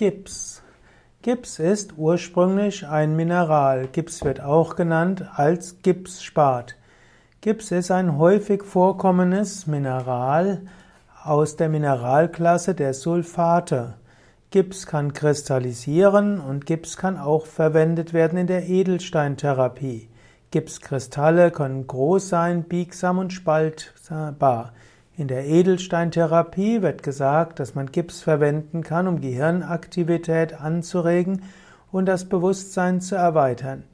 Gips. Gips ist ursprünglich ein Mineral. Gips wird auch genannt als Gipsspat. Gips ist ein häufig vorkommendes Mineral aus der Mineralklasse der Sulfate. Gips kann kristallisieren und Gips kann auch verwendet werden in der Edelsteintherapie. Gipskristalle können groß sein, biegsam und spaltbar. In der Edelsteintherapie wird gesagt, dass man Gips verwenden kann, um Gehirnaktivität anzuregen und das Bewusstsein zu erweitern.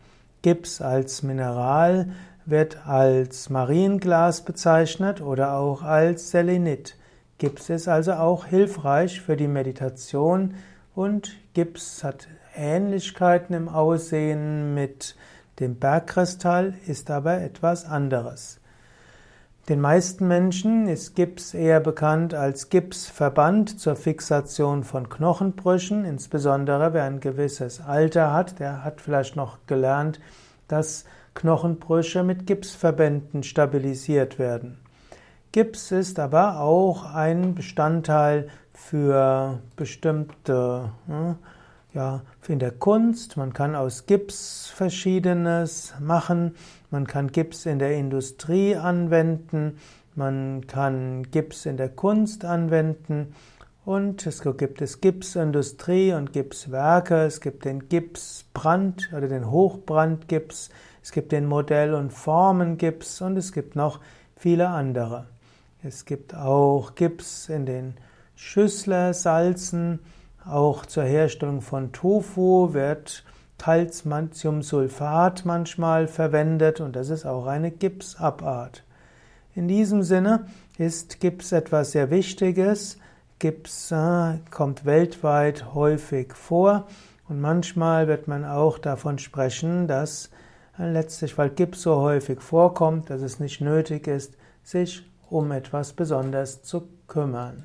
Gips als Mineral wird als Marienglas bezeichnet oder auch als Selenit. Gips ist also auch hilfreich für die Meditation und Gips hat Ähnlichkeiten im Aussehen mit dem Bergkristall, ist aber etwas anderes. Den meisten Menschen ist Gips eher bekannt als Gipsverband zur Fixation von Knochenbrüchen, insbesondere wer ein gewisses Alter hat, der hat vielleicht noch gelernt, dass Knochenbrüche mit Gipsverbänden stabilisiert werden. Gips ist aber auch ein Bestandteil für bestimmte hm, ja, in der Kunst, man kann aus Gips verschiedenes machen, man kann Gips in der Industrie anwenden, man kann Gips in der Kunst anwenden. Und es gibt es Gipsindustrie und Gipswerke, es gibt den Gipsbrand oder den Hochbrandgips, es gibt den Modell- und Formengips. Und es gibt noch viele andere. Es gibt auch Gips in den Schüsslersalzen, auch zur Herstellung von Tofu wird Calciumsulfat manchmal verwendet und das ist auch eine Gipsabart. In diesem Sinne ist Gips etwas sehr Wichtiges. Gips äh, kommt weltweit häufig vor und manchmal wird man auch davon sprechen, dass äh, letztlich, weil Gips so häufig vorkommt, dass es nicht nötig ist, sich um etwas besonders zu kümmern.